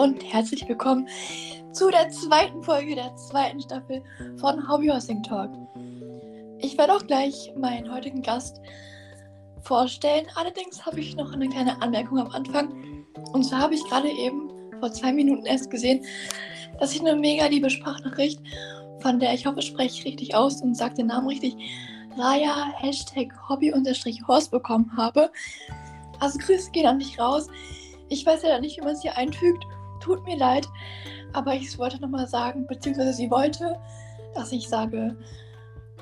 und herzlich willkommen zu der zweiten Folge der zweiten Staffel von Hobby Horsing Talk. Ich werde auch gleich meinen heutigen Gast vorstellen. Allerdings habe ich noch eine kleine Anmerkung am Anfang. Und zwar habe ich gerade eben vor zwei Minuten erst gesehen, dass ich eine mega liebe Sprachnachricht, von der ich hoffe, spreche ich richtig aus und sage den Namen richtig, Raya Hashtag Hobby-Horse bekommen habe. Also Grüße gehen an dich raus. Ich weiß ja nicht, wie man es hier einfügt. Tut mir leid. Aber ich wollte nochmal sagen, beziehungsweise sie wollte, dass ich sage,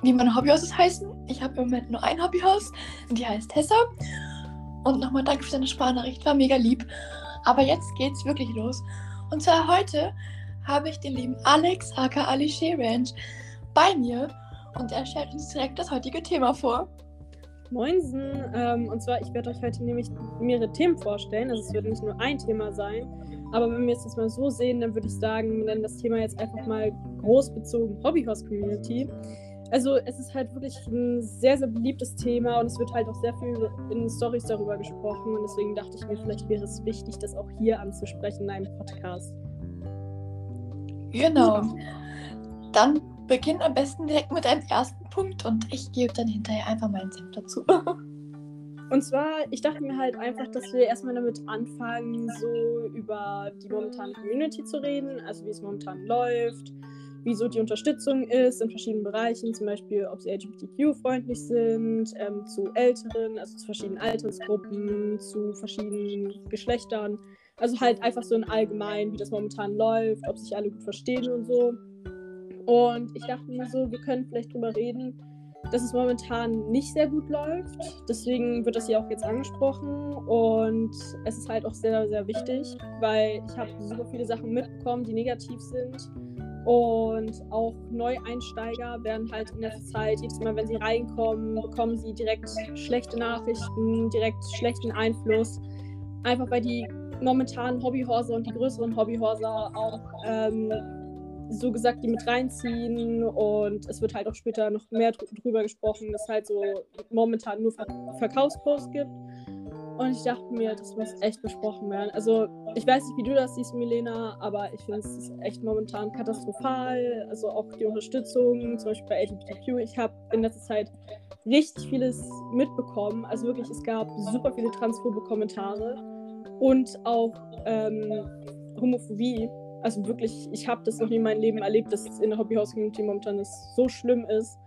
wie meine Hobbyhauses heißen. Ich habe im Moment nur ein Hobbyhaus. Die heißt Tessa. Und nochmal danke für deine Sprachnachricht. War mega lieb. Aber jetzt geht's wirklich los. Und zwar heute habe ich den lieben Alex aka Ali Ranch bei mir und er stellt uns direkt das heutige Thema vor. Moinsen, ähm, und zwar, ich werde euch heute nämlich mehrere Themen vorstellen. Also es wird nicht nur ein Thema sein, aber wenn wir es jetzt mal so sehen, dann würde ich sagen, wir nennen das Thema jetzt einfach mal groß bezogen Hobbyhorse Community. Also es ist halt wirklich ein sehr, sehr beliebtes Thema und es wird halt auch sehr viel in Stories darüber gesprochen und deswegen dachte ich mir, vielleicht wäre es wichtig, das auch hier anzusprechen in einem Podcast. Genau. Dann beginn am besten direkt mit deinem ersten Punkt und ich gebe dann hinterher einfach meinen Senf dazu. Und zwar, ich dachte mir halt einfach, dass wir erstmal damit anfangen, so über die momentane Community zu reden, also wie es momentan läuft, wieso die Unterstützung ist in verschiedenen Bereichen, zum Beispiel, ob sie LGBTQ-freundlich sind, ähm, zu Älteren, also zu verschiedenen Altersgruppen, zu verschiedenen Geschlechtern. Also halt einfach so in allgemein, wie das momentan läuft, ob sich alle gut verstehen und so. Und ich dachte mir so, wir können vielleicht drüber reden, dass es momentan nicht sehr gut läuft. Deswegen wird das hier auch jetzt angesprochen. Und es ist halt auch sehr, sehr wichtig, weil ich habe super viele Sachen mitbekommen, die negativ sind. Und auch Neueinsteiger werden halt in der Zeit, jedes Mal, wenn sie reinkommen, bekommen sie direkt schlechte Nachrichten, direkt schlechten Einfluss. Einfach weil die momentanen Hobbyhorse und die größeren Hobbyhorse auch ähm, so gesagt, die mit reinziehen und es wird halt auch später noch mehr drüber gesprochen, dass es halt so momentan nur Ver Verkaufsposts gibt. Und ich dachte mir, das muss echt besprochen werden. Also, ich weiß nicht, wie du das siehst, Milena, aber ich finde es echt momentan katastrophal. Also auch die Unterstützung, zum Beispiel bei LGBTQ. Ich habe in letzter Zeit richtig vieles mitbekommen. Also wirklich, es gab super viele transphobe Kommentare und auch ähm, Homophobie also wirklich, ich habe das noch nie in meinem Leben erlebt, dass es in der Hobbyhaus-Community momentan so schlimm ist.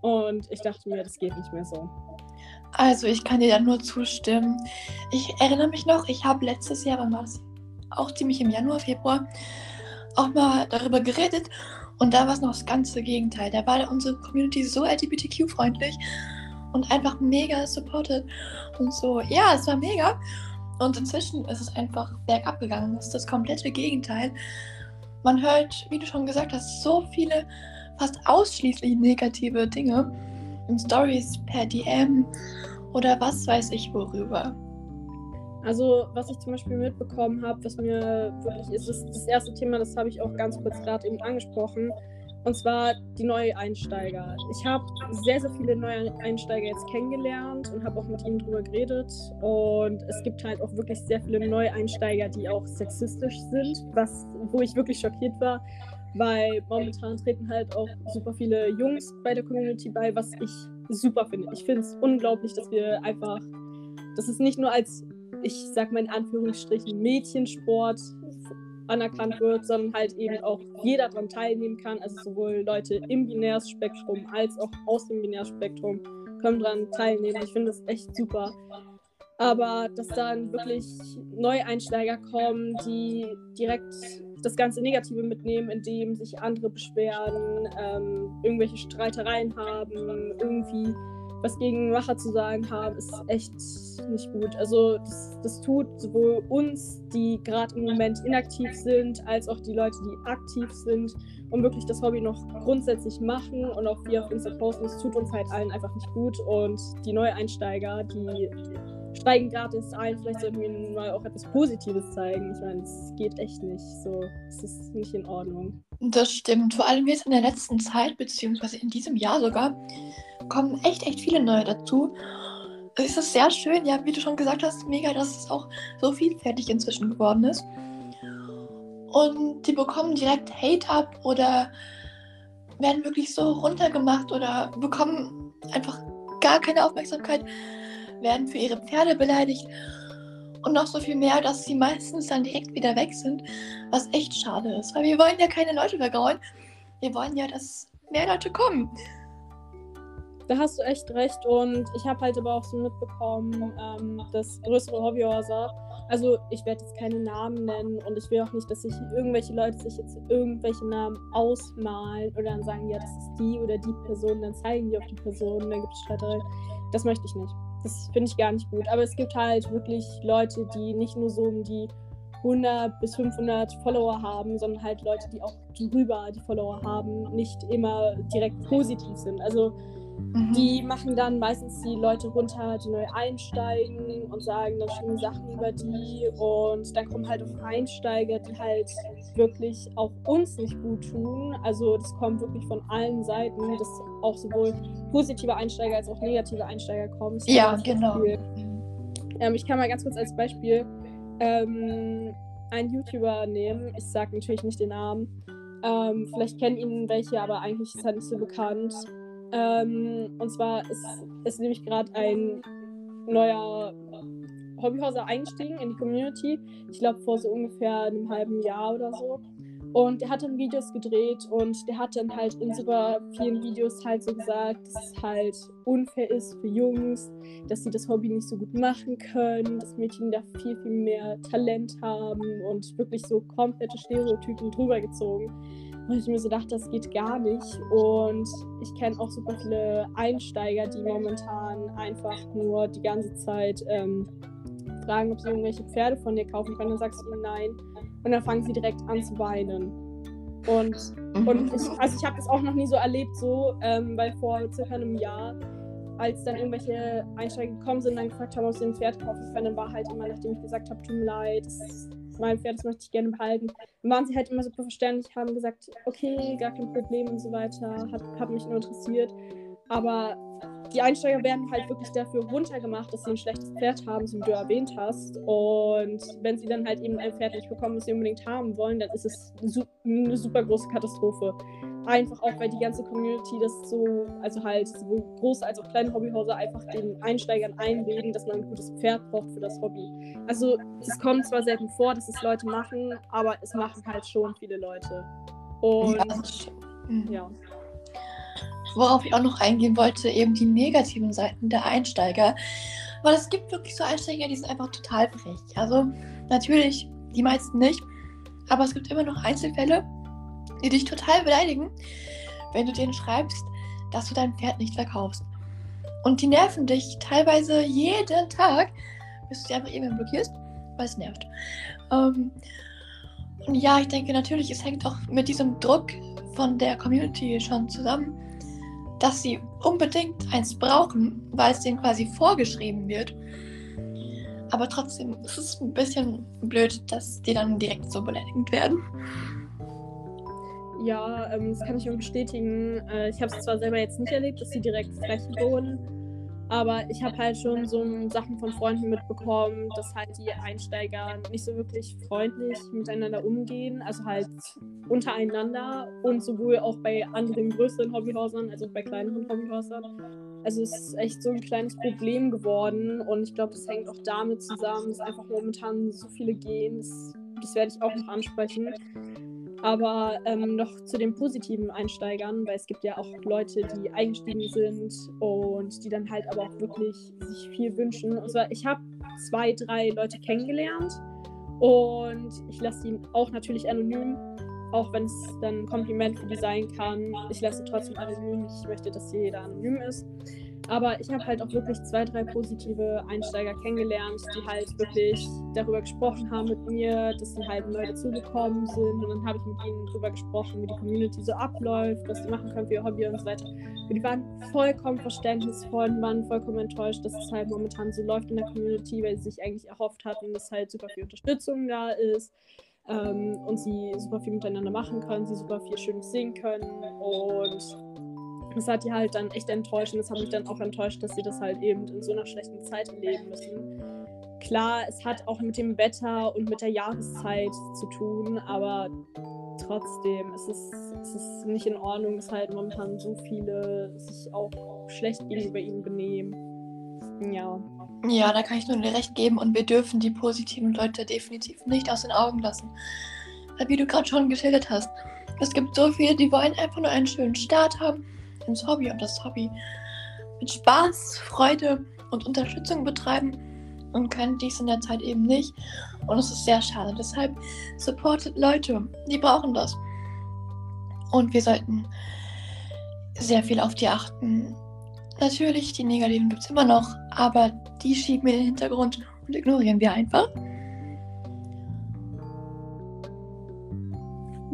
Und ich dachte mir, das geht nicht mehr so. Also, ich kann dir da nur zustimmen. Ich erinnere mich noch, ich habe letztes Jahr, wann war das? Auch ziemlich im Januar, Februar, auch mal darüber geredet. Und da war es noch das ganze Gegenteil. Da war unsere Community so LGBTQ-freundlich und einfach mega supported. Und so, ja, es war mega. Und inzwischen ist es einfach bergab gegangen. Das ist das komplette Gegenteil. Man hört, wie du schon gesagt hast, so viele, fast ausschließlich negative Dinge in Stories per DM oder was weiß ich worüber. Also, was ich zum Beispiel mitbekommen habe, was mir wirklich ist, ist das erste Thema, das habe ich auch ganz kurz gerade eben angesprochen. Und zwar die Neueinsteiger. Ich habe sehr, sehr viele Neueinsteiger jetzt kennengelernt und habe auch mit ihnen drüber geredet. Und es gibt halt auch wirklich sehr viele Neueinsteiger, die auch sexistisch sind, was, wo ich wirklich schockiert war, weil momentan treten halt auch super viele Jungs bei der Community bei, was ich super finde. Ich finde es unglaublich, dass wir einfach, dass es nicht nur als, ich sag mal in Anführungsstrichen, Mädchensport anerkannt wird, sondern halt eben auch jeder daran teilnehmen kann. Also sowohl Leute im Binärspektrum als auch aus dem Binärspektrum können daran teilnehmen. Ich finde das echt super. Aber dass dann wirklich Neueinsteiger kommen, die direkt das ganze Negative mitnehmen, indem sich andere beschweren, ähm, irgendwelche Streitereien haben, irgendwie was gegen Macher zu sagen haben, ist echt nicht gut. Also das, das tut sowohl uns, die gerade im Moment inaktiv sind, als auch die Leute, die aktiv sind und wirklich das Hobby noch grundsätzlich machen und auch wir auf Insta posten, es tut uns halt allen einfach nicht gut. Und die Neueinsteiger, die steigen gerade erst ein, vielleicht sollten wir ihnen mal auch etwas Positives zeigen. Ich meine, es geht echt nicht so. Es ist nicht in Ordnung. Das stimmt. Vor allem jetzt in der letzten Zeit, beziehungsweise in diesem Jahr sogar, kommen echt, echt viele neue dazu. Es ist sehr schön, ja, wie du schon gesagt hast, mega, dass es auch so vielfältig inzwischen geworden ist. und die bekommen direkt Hate ab oder werden wirklich so runtergemacht oder bekommen einfach gar keine Aufmerksamkeit, werden für ihre Pferde beleidigt und noch so viel mehr, dass sie meistens dann direkt wieder weg sind, was echt schade ist, weil wir wollen ja keine Leute vergrauen. Wir wollen ja, dass mehr Leute kommen. Da hast du echt recht und ich habe halt aber auch so mitbekommen, ähm, dass größere Hobbyhäuser, also ich werde jetzt keine Namen nennen und ich will auch nicht, dass sich irgendwelche Leute sich jetzt irgendwelche Namen ausmalen oder dann sagen, ja, das ist die oder die Person, dann zeigen die auf die Person, dann gibt es Streiterei. Das möchte ich nicht. Das finde ich gar nicht gut. Aber es gibt halt wirklich Leute, die nicht nur so um die 100 bis 500 Follower haben, sondern halt Leute, die auch drüber die Follower haben, nicht immer direkt positiv sind. Also Mhm. Die machen dann meistens die Leute runter, die neu einsteigen und sagen dann schöne Sachen über die. Und dann kommen halt auch Einsteiger, die halt wirklich auch uns nicht gut tun. Also das kommt wirklich von allen Seiten, dass auch sowohl positive Einsteiger als auch negative Einsteiger kommen. Ja, genau. Ähm, ich kann mal ganz kurz als Beispiel ähm, einen YouTuber nehmen. Ich sage natürlich nicht den Namen. Ähm, vielleicht kennen ihn welche, aber eigentlich ist er nicht so bekannt. Ähm, und zwar ist, ist nämlich gerade ein neuer Hobbyhauser eingestiegen in die Community. Ich glaube vor so ungefähr einem halben Jahr oder so. Und der hat dann Videos gedreht und der hat dann halt in super vielen Videos halt so gesagt, dass es halt unfair ist für Jungs, dass sie das Hobby nicht so gut machen können, dass Mädchen da viel, viel mehr Talent haben und wirklich so komplette Stereotypen drüber gezogen. Und ich mir so dachte, das geht gar nicht. Und ich kenne auch super viele Einsteiger, die momentan einfach nur die ganze Zeit ähm, fragen, ob sie irgendwelche Pferde von dir kaufen können. Dann sagst du ihnen nein. Und dann fangen sie direkt an zu weinen. Und, mhm. und ich, also ich habe das auch noch nie so erlebt, so, ähm, weil vor circa einem Jahr, als dann irgendwelche Einsteiger gekommen sind und dann gefragt haben, ob sie ein Pferd kaufen können, dann war halt immer, nachdem ich gesagt habe, tut mir leid, das mein Pferd, das möchte ich gerne behalten. Dann waren sie halt immer super verständlich, haben gesagt, okay, gar kein Problem und so weiter, hat, hat mich nur interessiert. Aber die Einsteiger werden halt wirklich dafür runtergemacht, dass sie ein schlechtes Pferd haben, so wie du erwähnt hast. Und wenn sie dann halt eben ein Pferd nicht bekommen, was sie unbedingt haben wollen, dann ist es eine super große Katastrophe. Einfach auch, weil die ganze Community das so, also halt sowohl große als auch kleine Hobbyhäuser einfach den Einsteigern einreden, dass man ein gutes Pferd braucht für das Hobby. Also es kommt zwar selten vor, dass es Leute machen, aber es machen halt schon viele Leute. Und ja. ja. Worauf ich auch noch eingehen wollte, eben die negativen Seiten der Einsteiger. Weil es gibt wirklich so Einsteiger, die sind einfach total frech. Also natürlich, die meisten nicht. Aber es gibt immer noch Einzelfälle, die dich total beleidigen, wenn du denen schreibst, dass du dein Pferd nicht verkaufst. Und die nerven dich teilweise jeden Tag, bis du sie einfach irgendwann blockierst, weil es nervt. Ähm, und ja, ich denke natürlich, es hängt auch mit diesem Druck von der Community schon zusammen, dass sie unbedingt eins brauchen, weil es denen quasi vorgeschrieben wird. Aber trotzdem ist es ein bisschen blöd, dass die dann direkt so beleidigt werden. Ja, ähm, das kann ich nur bestätigen. Äh, ich habe es zwar selber jetzt nicht erlebt, dass sie direkt frech wurden, aber ich habe halt schon so Sachen von Freunden mitbekommen, dass halt die Einsteiger nicht so wirklich freundlich miteinander umgehen, also halt untereinander und sowohl auch bei anderen größeren Hobbyhäusern als auch bei kleineren Hobbyhäusern. Also es ist echt so ein kleines Problem geworden und ich glaube, das hängt auch damit zusammen, dass einfach momentan so viele gehen. Das, das werde ich auch noch ansprechen. Aber ähm, noch zu den positiven Einsteigern, weil es gibt ja auch Leute, die eingestiegen sind und die dann halt aber auch wirklich sich viel wünschen. Und zwar, ich habe zwei, drei Leute kennengelernt und ich lasse ihn auch natürlich anonym, auch wenn es dann ein Kompliment für die sein kann. Ich lasse trotzdem anonym. Ich möchte, dass jeder anonym ist. Aber ich habe halt auch wirklich zwei, drei positive Einsteiger kennengelernt, die halt wirklich darüber gesprochen haben mit mir, dass sie halt neu dazugekommen sind. Und dann habe ich mit ihnen darüber gesprochen, wie die Community so abläuft, was sie machen können für ihr Hobby und so weiter. Und die waren vollkommen verständnisvoll und waren vollkommen enttäuscht, dass es halt momentan so läuft in der Community, weil sie sich eigentlich erhofft hatten, dass halt super viel Unterstützung da ist. Ähm, und sie super viel miteinander machen können, sie super viel Schönes singen können und das hat die halt dann echt enttäuscht und das hat mich dann auch enttäuscht, dass sie das halt eben in so einer schlechten Zeit erleben müssen. klar, es hat auch mit dem Wetter und mit der Jahreszeit zu tun, aber trotzdem, es ist, es ist nicht in Ordnung, dass halt momentan so viele sich auch schlecht gegenüber ihnen benehmen. Ja. Ja, da kann ich nur dir recht geben und wir dürfen die positiven Leute definitiv nicht aus den Augen lassen. Weil wie du gerade schon geschildert hast, es gibt so viele, die wollen einfach nur einen schönen Start haben ins Hobby und das Hobby mit Spaß, Freude und Unterstützung betreiben und können dies in der Zeit eben nicht. Und es ist sehr schade. Deshalb supportet Leute, die brauchen das. Und wir sollten sehr viel auf die achten. Natürlich, die Negativen gibt es immer noch, aber die schieben wir in den Hintergrund und ignorieren wir einfach.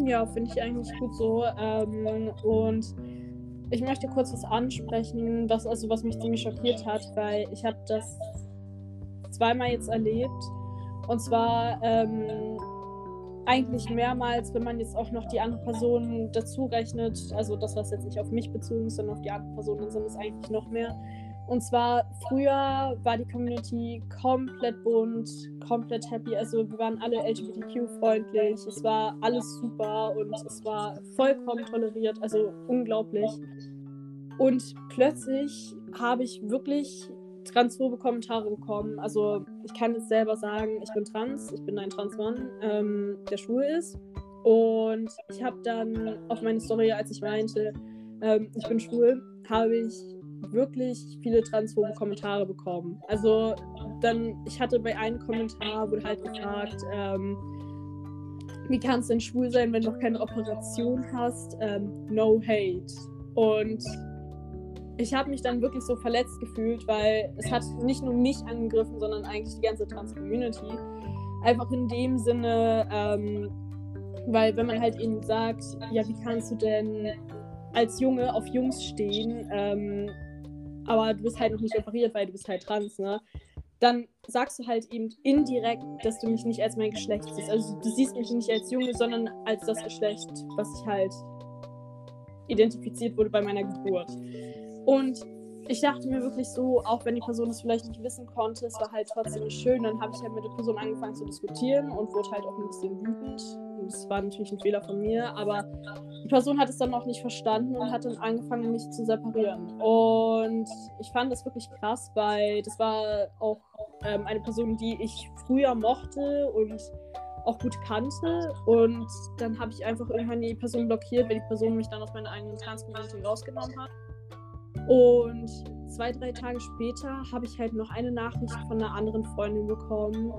Ja, finde ich eigentlich gut so. Ähm, und ich möchte kurz was ansprechen, was, also was mich ziemlich schockiert hat, weil ich habe das zweimal jetzt erlebt. Und zwar ähm, eigentlich mehrmals, wenn man jetzt auch noch die andere Person dazu rechnet, also das, was jetzt nicht auf mich bezogen ist, sondern auf die andere Person, dann sind es eigentlich noch mehr. Und zwar früher war die Community komplett bunt, komplett happy. Also wir waren alle LGBTQ-freundlich. Es war alles super und es war vollkommen toleriert. Also unglaublich. Und plötzlich habe ich wirklich transphobe Kommentare bekommen. Also ich kann jetzt selber sagen, ich bin trans, ich bin ein Transmann, ähm, der schwul ist. Und ich habe dann auf meine Story, als ich meinte, ähm, ich bin schwul, habe ich wirklich viele transphobe Kommentare bekommen. Also dann, ich hatte bei einem Kommentar, wurde halt gefragt, ähm, wie kannst du denn schwul sein, wenn du noch keine Operation hast? Ähm, no hate. Und ich habe mich dann wirklich so verletzt gefühlt, weil es hat nicht nur mich angegriffen, sondern eigentlich die ganze Trans-Community. Einfach in dem Sinne, ähm, weil wenn man halt ihnen sagt, ja, wie kannst du denn als Junge auf Jungs stehen, ähm, aber du bist halt noch nicht operiert, weil du bist halt trans, ne? Dann sagst du halt eben indirekt, dass du mich nicht als mein Geschlecht siehst. Also du siehst mich nicht als Junge, sondern als das Geschlecht, was ich halt identifiziert wurde bei meiner Geburt. Und ich dachte mir wirklich so, auch wenn die Person es vielleicht nicht wissen konnte, es war halt trotzdem schön. Dann habe ich halt mit der Person angefangen zu diskutieren und wurde halt auch ein bisschen wütend. Das war natürlich ein Fehler von mir, aber die Person hat es dann auch nicht verstanden und hat dann angefangen, mich zu separieren. Und ich fand das wirklich krass, weil das war auch ähm, eine Person, die ich früher mochte und auch gut kannte. Und dann habe ich einfach irgendwann die Person blockiert, weil die Person mich dann aus meiner eigenen Trans-Community rausgenommen hat. Und zwei, drei Tage später habe ich halt noch eine Nachricht von einer anderen Freundin bekommen.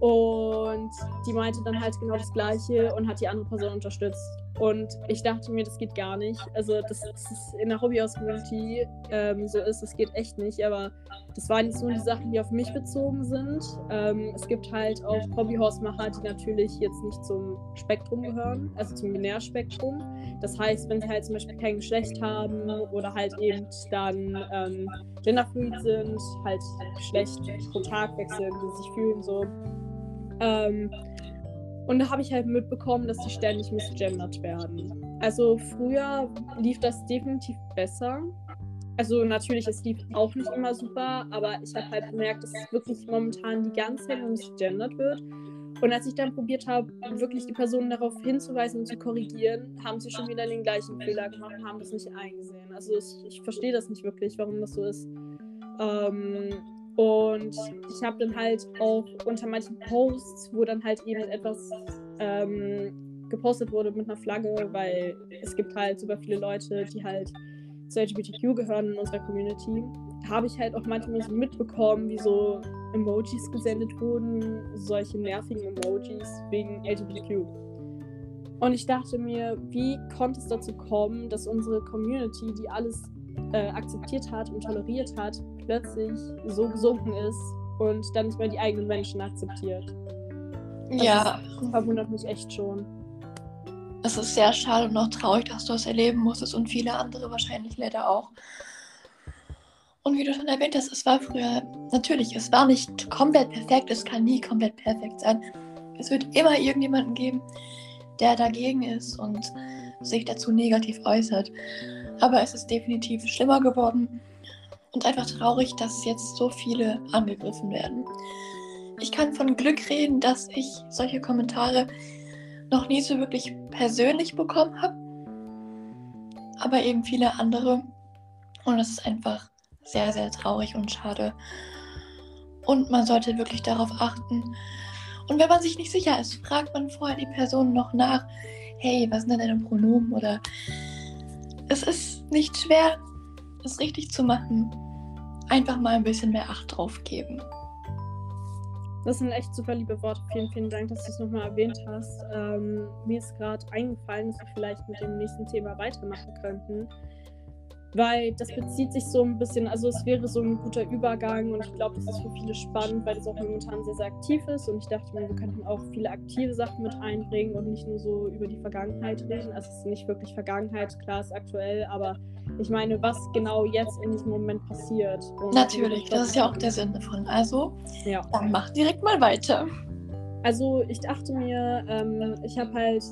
Und die meinte dann halt genau das Gleiche und hat die andere Person unterstützt. Und ich dachte mir, das geht gar nicht. Also, dass das in der Hobbyhaus-Community ähm, so ist, das geht echt nicht. Aber das waren jetzt nur die Sachen, die auf mich bezogen sind. Ähm, es gibt halt auch Hobbyhausmacher, die natürlich jetzt nicht zum Spektrum gehören, also zum Binärspektrum. Das heißt, wenn sie halt zum Beispiel kein Geschlecht haben oder halt eben dann ähm, genderfluid sind, halt Geschlecht pro Tag wechseln, wie sie sich fühlen, so. Ähm, und da habe ich halt mitbekommen, dass sie ständig misgendert werden. Also früher lief das definitiv besser. Also natürlich, es lief auch nicht immer super, aber ich habe halt gemerkt, dass es wirklich momentan die ganze Zeit misgendert wird. Und als ich dann probiert habe, wirklich die Personen darauf hinzuweisen und zu korrigieren, haben sie schon wieder den gleichen Fehler gemacht und haben das nicht eingesehen. Also ich, ich verstehe das nicht wirklich, warum das so ist. Ähm, und ich habe dann halt auch unter manchen Posts, wo dann halt eben etwas ähm, gepostet wurde mit einer Flagge, weil es gibt halt super viele Leute, die halt zu LGBTQ gehören in unserer Community, habe ich halt auch manchmal so mitbekommen, wie so Emojis gesendet wurden, solche nervigen Emojis wegen LGBTQ. Und ich dachte mir, wie konnte es dazu kommen, dass unsere Community, die alles äh, akzeptiert hat und toleriert hat, plötzlich so gesunken ist und dann nicht mehr die eigenen Menschen akzeptiert. Also ja. Das verwundert mich echt schon. Es ist sehr schade und auch traurig, dass du das erleben musstest und viele andere wahrscheinlich leider auch. Und wie du schon erwähnt hast, es war früher, natürlich, es war nicht komplett perfekt, es kann nie komplett perfekt sein. Es wird immer irgendjemanden geben, der dagegen ist und sich dazu negativ äußert. Aber es ist definitiv schlimmer geworden und einfach traurig, dass jetzt so viele angegriffen werden. ich kann von Glück reden, dass ich solche Kommentare noch nie so wirklich persönlich bekommen habe. Aber eben viele andere. Und es ist einfach sehr, sehr traurig und schade. Und man sollte wirklich darauf achten. Und wenn man sich nicht sicher ist, fragt man vorher die Person noch nach, hey, was sind denn deine Pronomen? Oder es ist nicht schwer, es richtig zu machen. Einfach mal ein bisschen mehr Acht drauf geben. Das sind echt super liebe Worte. Vielen, vielen Dank, dass du es nochmal erwähnt hast. Ähm, mir ist gerade eingefallen, dass wir vielleicht mit dem nächsten Thema weitermachen könnten weil das bezieht sich so ein bisschen, also es wäre so ein guter Übergang und ich glaube, das ist für viele spannend, weil das auch momentan sehr, sehr aktiv ist und ich dachte mir, wir könnten auch viele aktive Sachen mit einbringen und nicht nur so über die Vergangenheit reden. Also es ist nicht wirklich Vergangenheit, klar ist aktuell, aber ich meine, was genau jetzt in diesem Moment passiert. Und Natürlich, das ist ja auch der Sinn davon. Also, ja. dann mach direkt mal weiter. Also ich dachte mir, ähm, ich habe halt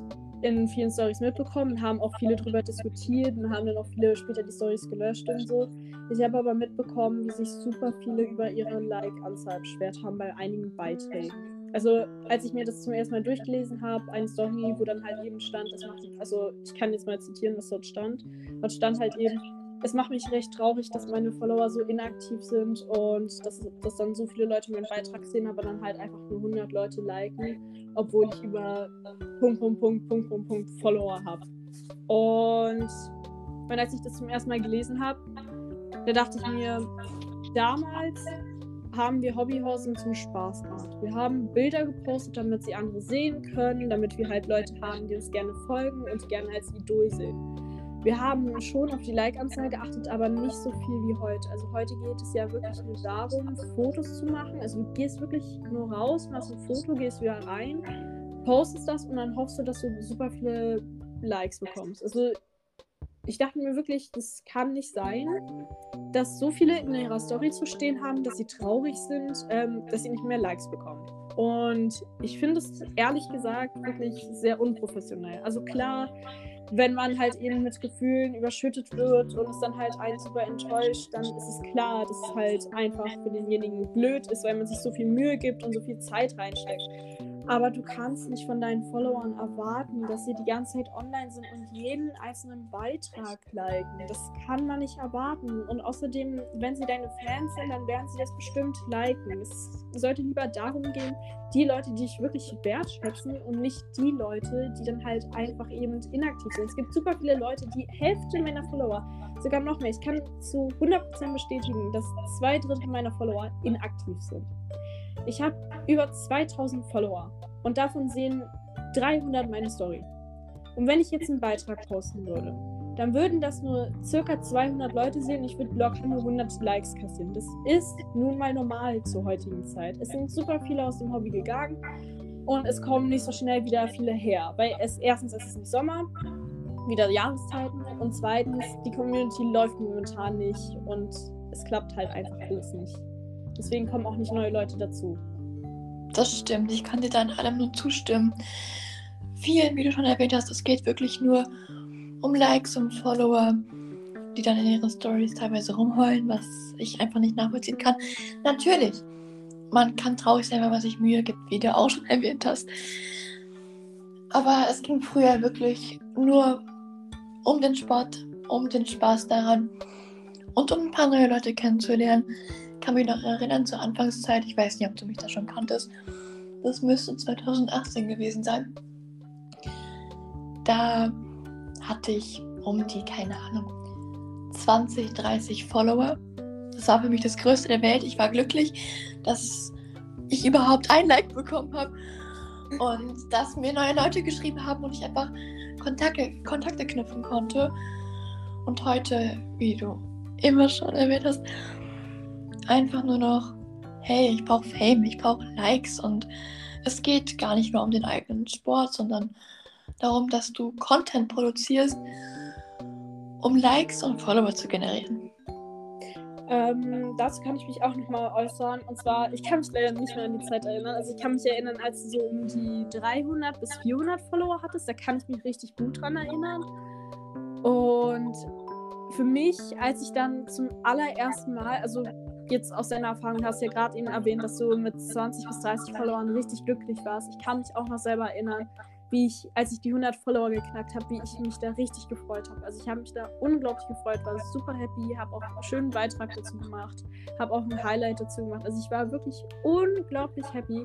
in vielen Stories mitbekommen, haben auch viele darüber diskutiert und haben dann auch viele später die Stories gelöscht und so. Ich habe aber mitbekommen, wie sich super viele über ihre Like-Anzahl beschwert haben bei einigen Beiträgen. Also, als ich mir das zum ersten Mal durchgelesen habe, eine Story, wo dann halt eben stand, das macht, also ich kann jetzt mal zitieren, was dort stand. Dort stand halt eben, es macht mich recht traurig, dass meine Follower so inaktiv sind und dass, dass dann so viele Leute meinen Beitrag sehen, aber dann halt einfach nur 100 Leute liken, obwohl ich über Punkt, Punkt, Punkt, Punkt, Punkt, Punkt Follower habe. Und, und als ich das zum ersten Mal gelesen habe, da dachte ich mir, damals haben wir Hobbyhorsen zum Spaß gemacht. Wir haben Bilder gepostet, damit sie andere sehen können, damit wir halt Leute haben, die uns gerne folgen und gerne als Idol sehen. Wir haben schon auf die Like-Anzahl geachtet, aber nicht so viel wie heute. Also heute geht es ja wirklich nur darum, Fotos zu machen. Also du gehst wirklich nur raus, machst ein Foto, gehst wieder rein, postest das und dann hoffst du, dass du super viele Likes bekommst. Also ich dachte mir wirklich, das kann nicht sein, dass so viele in ihrer Story zu stehen haben, dass sie traurig sind, ähm, dass sie nicht mehr Likes bekommen. Und ich finde es ehrlich gesagt wirklich sehr unprofessionell. Also klar, wenn man halt eben mit Gefühlen überschüttet wird und es dann halt einen super enttäuscht, dann ist es klar, dass es halt einfach für denjenigen blöd ist, weil man sich so viel Mühe gibt und so viel Zeit reinsteckt. Aber du kannst nicht von deinen Followern erwarten, dass sie die ganze Zeit online sind und jeden einzelnen Beitrag liken. Das kann man nicht erwarten. Und außerdem, wenn sie deine Fans sind, dann werden sie das bestimmt liken. Es sollte lieber darum gehen, die Leute, die dich wirklich wertschätzen und nicht die Leute, die dann halt einfach eben inaktiv sind. Es gibt super viele Leute, die Hälfte meiner Follower, sogar noch mehr, ich kann zu 100% bestätigen, dass zwei Drittel meiner Follower inaktiv sind. Ich habe über 2000 Follower und davon sehen 300 meine Story. Und wenn ich jetzt einen Beitrag posten würde, dann würden das nur circa 200 Leute sehen. Ich würde locker nur 100 Likes kassieren. Das ist nun mal normal zur heutigen Zeit. Es sind super viele aus dem Hobby gegangen und es kommen nicht so schnell wieder viele her. Weil es erstens ist es nicht Sommer, wieder Jahreszeiten und zweitens die Community läuft momentan nicht und es klappt halt einfach alles nicht. Deswegen kommen auch nicht neue Leute dazu. Das stimmt, ich kann dir da in allem nur zustimmen. Vielen, wie du schon erwähnt hast, es geht wirklich nur um Likes und Follower, die dann in ihren Stories teilweise rumheulen, was ich einfach nicht nachvollziehen kann. Natürlich, man kann traurig sein, wenn man sich Mühe gibt, wie du auch schon erwähnt hast. Aber es ging früher wirklich nur um den Sport, um den Spaß daran und um ein paar neue Leute kennenzulernen kann mich noch erinnern zur Anfangszeit. Ich weiß nicht, ob du mich da schon kanntest. Das müsste 2018 gewesen sein. Da hatte ich um die, keine Ahnung, 20, 30 Follower. Das war für mich das Größte der Welt. Ich war glücklich, dass ich überhaupt ein Like bekommen habe und dass mir neue Leute geschrieben haben und ich einfach Kontakte, Kontakte knüpfen konnte. Und heute, wie du immer schon erwähnt hast, einfach nur noch, hey, ich brauche Fame, ich brauche Likes und es geht gar nicht nur um den eigenen Sport, sondern darum, dass du Content produzierst, um Likes und Follower zu generieren. Ähm, dazu kann ich mich auch nochmal äußern. Und zwar, ich kann mich leider nicht mehr an die Zeit erinnern. Also ich kann mich erinnern, als du so um die 300 bis 400 Follower hattest. Da kann ich mich richtig gut dran erinnern. Und für mich, als ich dann zum allerersten Mal, also jetzt aus deiner Erfahrung, du hast ja gerade eben erwähnt, dass du mit 20 bis 30 Followern richtig glücklich warst. Ich kann mich auch noch selber erinnern, wie ich, als ich die 100 Follower geknackt habe, wie ich mich da richtig gefreut habe. Also ich habe mich da unglaublich gefreut, war super happy, habe auch einen schönen Beitrag dazu gemacht, habe auch ein Highlight dazu gemacht. Also ich war wirklich unglaublich happy.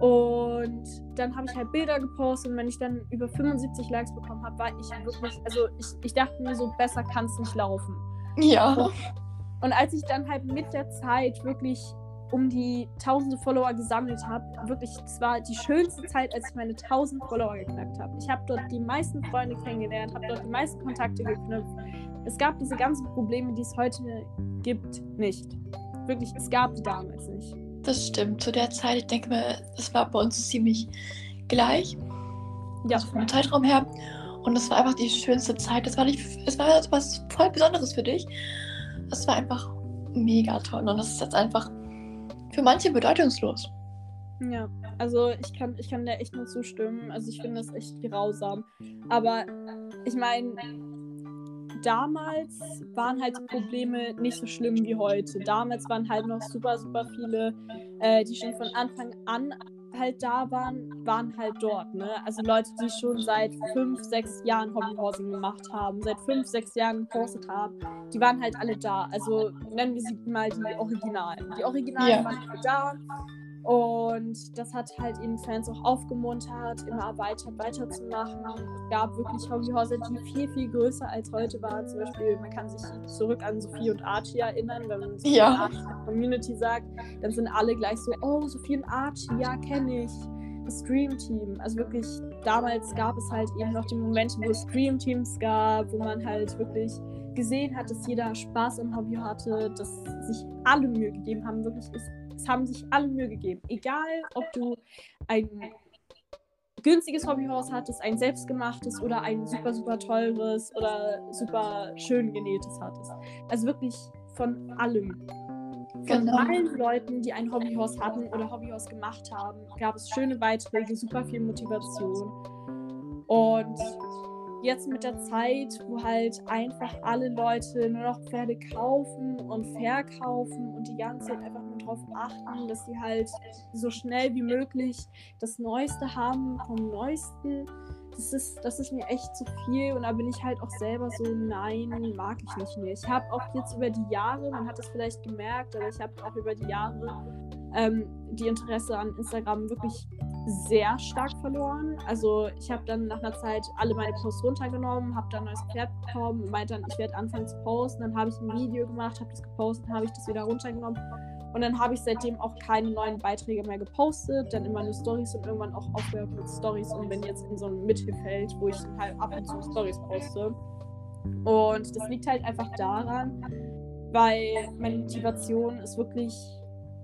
Und dann habe ich halt Bilder gepostet und wenn ich dann über 75 Likes bekommen habe, war ich wirklich, also ich, ich dachte mir so, besser kann es nicht laufen. Ja. Und als ich dann halt mit der Zeit wirklich um die tausende Follower gesammelt habe, wirklich, es war die schönste Zeit, als ich meine 1000 Follower geknackt habe. Ich habe dort die meisten Freunde kennengelernt, habe dort die meisten Kontakte geknüpft. Es gab diese ganzen Probleme, die es heute gibt, nicht. Wirklich, es gab die damals nicht. Das stimmt. Zu der Zeit, ich denke mal, das war bei uns ziemlich gleich. Ja. Also vom Zeitraum her. Und das war einfach die schönste Zeit. Das war, nicht, das war was voll Besonderes für dich. Das war einfach mega toll. Und das ist jetzt einfach für manche bedeutungslos. Ja, also ich kann, ich kann dir echt nur zustimmen. Also ich finde das echt grausam. Aber ich meine, damals waren halt die Probleme nicht so schlimm wie heute. Damals waren halt noch super, super viele, äh, die schon von Anfang an halt da waren, waren halt dort, ne? Also Leute, die schon seit fünf, sechs Jahren Hobbyhorsing gemacht haben, seit fünf, sechs Jahren gepostet haben, die waren halt alle da. Also nennen wir sie mal die Originalen. Die Originalen ja. waren halt da. Und das hat halt eben Fans auch aufgemuntert, immer erweitert weiterzumachen. Es gab wirklich Hobbyhäuser, die viel, viel größer als heute waren. Zum Beispiel, man kann sich zurück an Sophie und Archie erinnern. Wenn man Sophie ja. Community sagt, dann sind alle gleich so, oh, Sophie und Archie, ja, kenne ich. Das Stream Team. Also wirklich, damals gab es halt eben noch die Momente, wo es Stream Teams gab, wo man halt wirklich gesehen hat, dass jeder Spaß im Hobby hatte, dass sich alle Mühe gegeben haben. Wirklich, ist es haben sich alle Mühe gegeben. Egal, ob du ein günstiges Hobbyhaus hattest, ein selbstgemachtes oder ein super, super teures oder super schön genähtes hattest. Also wirklich von allem. Von genau. allen Leuten, die ein Hobbyhaus hatten oder Hobbyhaus gemacht haben, gab es schöne Beiträge, super viel Motivation. Und jetzt mit der Zeit, wo halt einfach alle Leute nur noch Pferde kaufen und verkaufen und die ganze Zeit einfach darauf achten, dass sie halt so schnell wie möglich das Neueste haben vom Neuesten. Das ist, das ist mir echt zu viel und da bin ich halt auch selber so, nein, mag ich nicht mehr. Ich habe auch jetzt über die Jahre, man hat es vielleicht gemerkt, aber ich habe auch über die Jahre ähm, die Interesse an Instagram wirklich sehr stark verloren. Also ich habe dann nach einer Zeit alle meine Posts runtergenommen, habe dann ein neues Pferd bekommen meinte dann, ich werde anfangen zu posten. Dann habe ich ein Video gemacht, habe das gepostet, habe ich das wieder runtergenommen. Und dann habe ich seitdem auch keine neuen Beiträge mehr gepostet, dann immer nur Stories und irgendwann auch aufgehört mit Stories und bin jetzt in so einem Mittelfeld, wo ich halt ab und zu Stories poste. Und das liegt halt einfach daran, weil meine Motivation ist wirklich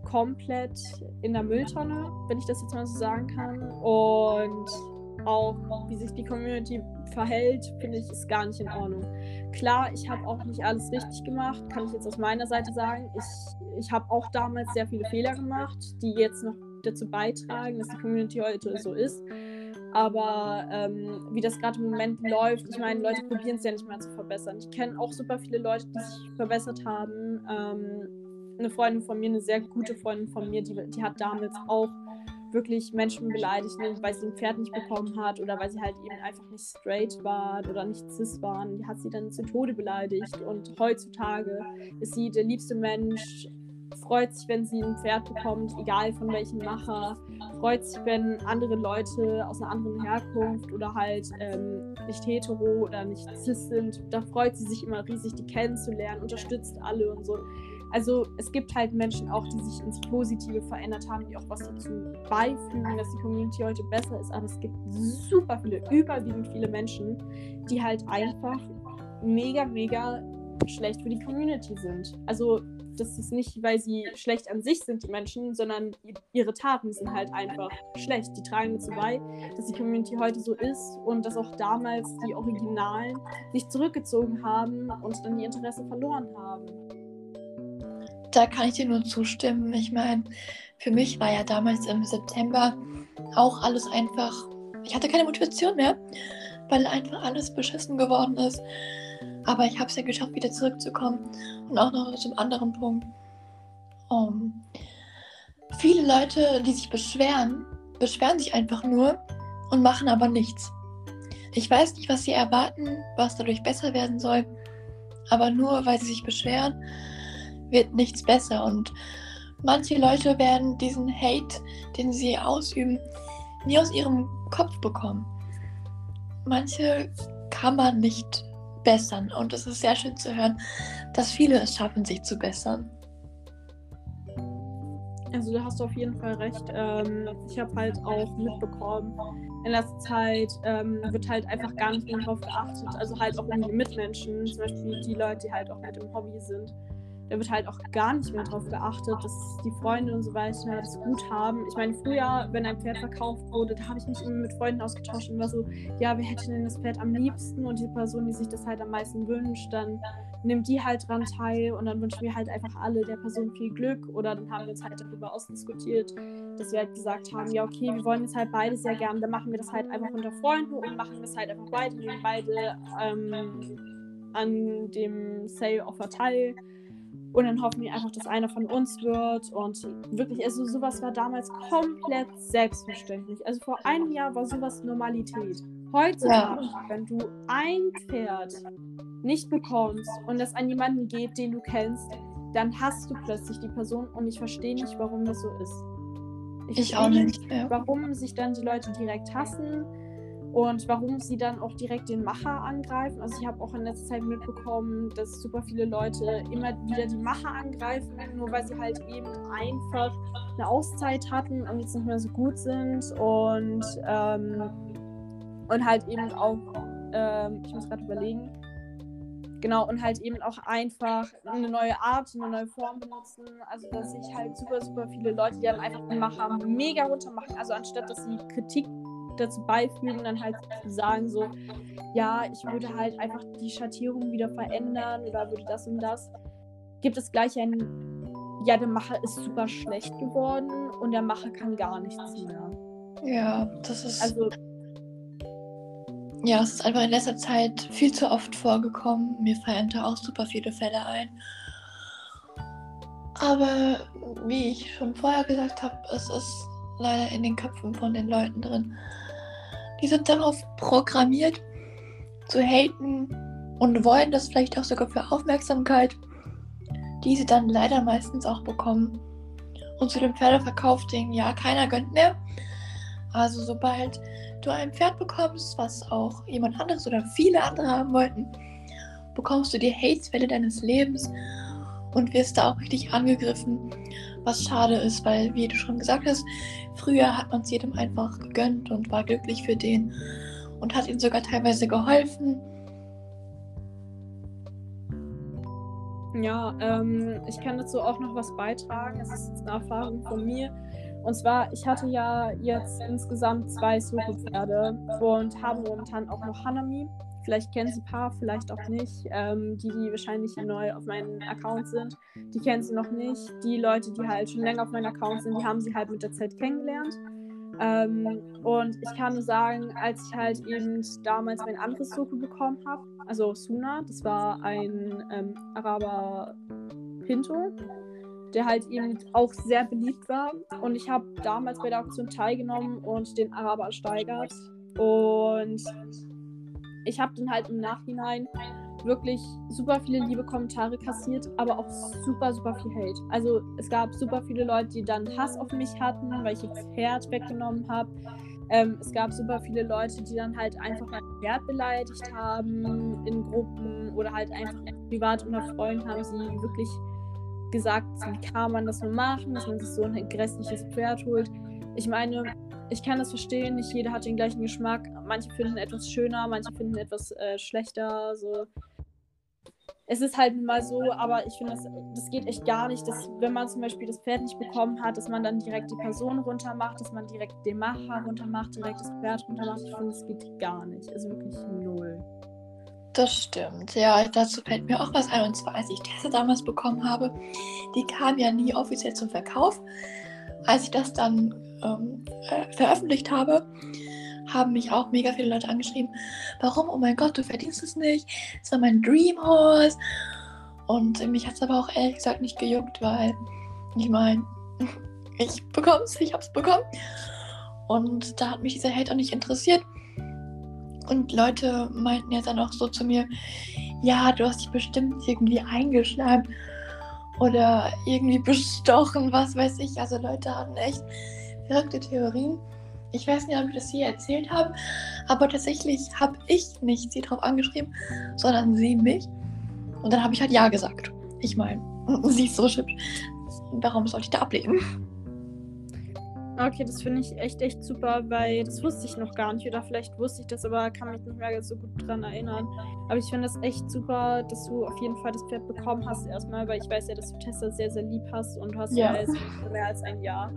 komplett in der Mülltonne, wenn ich das jetzt mal so sagen kann. Und auch wie sich die Community verhält, finde ich, ist gar nicht in Ordnung. Klar, ich habe auch nicht alles richtig gemacht, kann ich jetzt aus meiner Seite sagen. Ich, ich habe auch damals sehr viele Fehler gemacht, die jetzt noch dazu beitragen, dass die Community heute so ist. Aber ähm, wie das gerade im Moment läuft, ich meine, Leute probieren es ja nicht mehr zu verbessern. Ich kenne auch super viele Leute, die sich verbessert haben. Ähm, eine Freundin von mir, eine sehr gute Freundin von mir, die, die hat damals auch wirklich Menschen beleidigt, ne, weil sie ein Pferd nicht bekommen hat oder weil sie halt eben einfach nicht straight war oder nicht cis waren. Die hat sie dann zu Tode beleidigt und heutzutage ist sie der liebste Mensch, freut sich, wenn sie ein Pferd bekommt, egal von welchem Macher, freut sich, wenn andere Leute aus einer anderen Herkunft oder halt ähm, nicht hetero oder nicht cis sind, da freut sie sich immer riesig, die kennenzulernen, unterstützt alle und so. Also es gibt halt Menschen auch, die sich ins Positive verändert haben, die auch was dazu beifügen, dass die Community heute besser ist. Aber es gibt super viele, überwiegend viele Menschen, die halt einfach mega, mega schlecht für die Community sind. Also das ist nicht, weil sie schlecht an sich sind, die Menschen, sondern ihre Taten sind halt einfach schlecht. Die tragen dazu bei, dass die Community heute so ist und dass auch damals die Originalen sich zurückgezogen haben und dann ihr Interesse verloren haben da kann ich dir nur zustimmen. Ich meine, für mich war ja damals im September auch alles einfach. Ich hatte keine Motivation mehr, weil einfach alles beschissen geworden ist. Aber ich habe es ja geschafft, wieder zurückzukommen. Und auch noch zum anderen Punkt. Um, viele Leute, die sich beschweren, beschweren sich einfach nur und machen aber nichts. Ich weiß nicht, was sie erwarten, was dadurch besser werden soll, aber nur weil sie sich beschweren, wird nichts besser. Und manche Leute werden diesen Hate, den sie ausüben, nie aus ihrem Kopf bekommen. Manche kann man nicht bessern und es ist sehr schön zu hören, dass viele es schaffen, sich zu bessern. Also da hast du auf jeden Fall recht. Ähm, ich habe halt auch mitbekommen, in letzter Zeit ähm, wird halt einfach gar nicht mehr darauf geachtet. Also halt auch die Mitmenschen, zum Beispiel die Leute, die halt auch mit im Hobby sind da wird halt auch gar nicht mehr darauf geachtet, dass die Freunde und so weiter das gut haben. Ich meine, früher, wenn ein Pferd verkauft wurde, da habe ich mich immer mit Freunden ausgetauscht und war so, ja, wer hätte denn das Pferd am liebsten? Und die Person, die sich das halt am meisten wünscht, dann nimmt die halt dran teil und dann wünschen wir halt einfach alle der Person viel Glück. Oder dann haben wir uns halt darüber ausdiskutiert, dass wir halt gesagt haben, ja, okay, wir wollen jetzt halt beide sehr gern, dann machen wir das halt einfach unter Freunden und machen das halt einfach beide, nehmen beide ähm, an dem Sale-Offer teil und dann hoffen wir einfach, dass einer von uns wird. Und wirklich, also sowas war damals komplett selbstverständlich. Also vor einem Jahr war sowas Normalität. Heutzutage, ja. wenn du ein Pferd nicht bekommst und das an jemanden geht, den du kennst, dann hast du plötzlich die Person und ich verstehe nicht, warum das so ist. Ich, ich auch nicht. Ja. Warum sich dann die Leute direkt hassen und warum sie dann auch direkt den Macher angreifen. Also ich habe auch in letzter Zeit mitbekommen, dass super viele Leute immer wieder die Macher angreifen, nur weil sie halt eben einfach eine Auszeit hatten und jetzt nicht mehr so gut sind und, ähm, und halt eben auch, ähm, ich muss gerade überlegen, Genau, und halt eben auch einfach eine neue Art, eine neue Form benutzen. Also, dass sich halt super, super viele Leute, die dann einfach den Macher mega runter machen. Also, anstatt dass sie Kritik dazu beifügen, dann halt sagen so, ja, ich würde halt einfach die Schattierung wieder verändern oder würde das und das. Gibt es gleich ein, ja, der Macher ist super schlecht geworden und der Macher kann gar nichts mehr. Ja, das ist. Also. Ja, es ist einfach in letzter Zeit viel zu oft vorgekommen. Mir fallen da auch super viele Fälle ein. Aber wie ich schon vorher gesagt habe, es ist leider in den Köpfen von den Leuten drin, die sind darauf programmiert zu haten und wollen das vielleicht auch sogar für Aufmerksamkeit, die sie dann leider meistens auch bekommen. Und zu dem Pferdeverkauf-Ding, ja, keiner gönnt mehr. Also sobald du ein Pferd bekommst, was auch jemand anderes oder viele andere haben wollten, bekommst du die Hateswelle deines Lebens und wirst da auch richtig angegriffen, was schade ist, weil, wie du schon gesagt hast, früher hat man es jedem einfach gegönnt und war glücklich für den und hat ihm sogar teilweise geholfen. Ja, ähm, ich kann dazu auch noch was beitragen. Es ist eine Erfahrung von mir. Und zwar, ich hatte ja jetzt insgesamt zwei Soko-Pferde und habe momentan auch noch Hanami. Vielleicht kennen sie ein paar, vielleicht auch nicht. Ähm, die, die wahrscheinlich neu auf meinem Account sind, die kennen sie noch nicht. Die Leute, die halt schon länger auf meinem Account sind, die haben sie halt mit der Zeit kennengelernt. Ähm, und ich kann nur sagen, als ich halt eben damals mein anderes Soko bekommen habe, also Suna, das war ein ähm, Araber Pinto, der halt eben auch sehr beliebt war. Und ich habe damals bei der Auktion teilgenommen und den Araber ersteigert. Und ich habe dann halt im Nachhinein wirklich super viele liebe Kommentare kassiert, aber auch super, super viel Hate. Also es gab super viele Leute, die dann Hass auf mich hatten, weil ich das Pferd weggenommen habe. Ähm, es gab super viele Leute, die dann halt einfach mein Pferd beleidigt haben in Gruppen oder halt einfach privat unter Freunden haben sie wirklich gesagt, wie kann man das nur machen, dass man sich so ein grässliches Pferd holt. Ich meine, ich kann das verstehen, nicht jeder hat den gleichen Geschmack. Manche finden etwas schöner, manche finden etwas äh, schlechter. So. Es ist halt mal so, aber ich finde, das, das geht echt gar nicht, dass wenn man zum Beispiel das Pferd nicht bekommen hat, dass man dann direkt die Person runtermacht, dass man direkt den Macher runtermacht, direkt das Pferd runtermacht. Ich finde, das geht gar nicht. Also wirklich null. Das stimmt. Ja, dazu fällt mir auch was ein. Und zwar, als ich Tessa damals bekommen habe, die kam ja nie offiziell zum Verkauf. Als ich das dann ähm, äh, veröffentlicht habe, haben mich auch mega viele Leute angeschrieben, warum, oh mein Gott, du verdienst es nicht, das war mein Dream Horse. Und mich hat es aber auch ehrlich gesagt nicht gejuckt, weil Ich meine, ich bekomm's, ich hab's bekommen. Und da hat mich dieser Hate auch nicht interessiert. Und Leute meinten ja dann auch so zu mir, ja, du hast dich bestimmt irgendwie eingeschleimt oder irgendwie bestochen, was weiß ich. Also Leute hatten echt verrückte Theorien. Ich weiß nicht, ob ich das hier erzählt habe, aber tatsächlich habe ich nicht sie drauf angeschrieben, sondern sie mich. Und dann habe ich halt Ja gesagt. Ich meine, sie ist so hübsch. Warum soll ich da ablehnen? Okay, das finde ich echt, echt super, weil das wusste ich noch gar nicht. Oder vielleicht wusste ich das, aber kann mich nicht mehr so gut dran erinnern. Aber ich finde das echt super, dass du auf jeden Fall das Pferd bekommen hast erstmal, weil ich weiß ja, dass du Tessa sehr, sehr lieb hast und du hast ja, ja jetzt mehr als ein Jahr.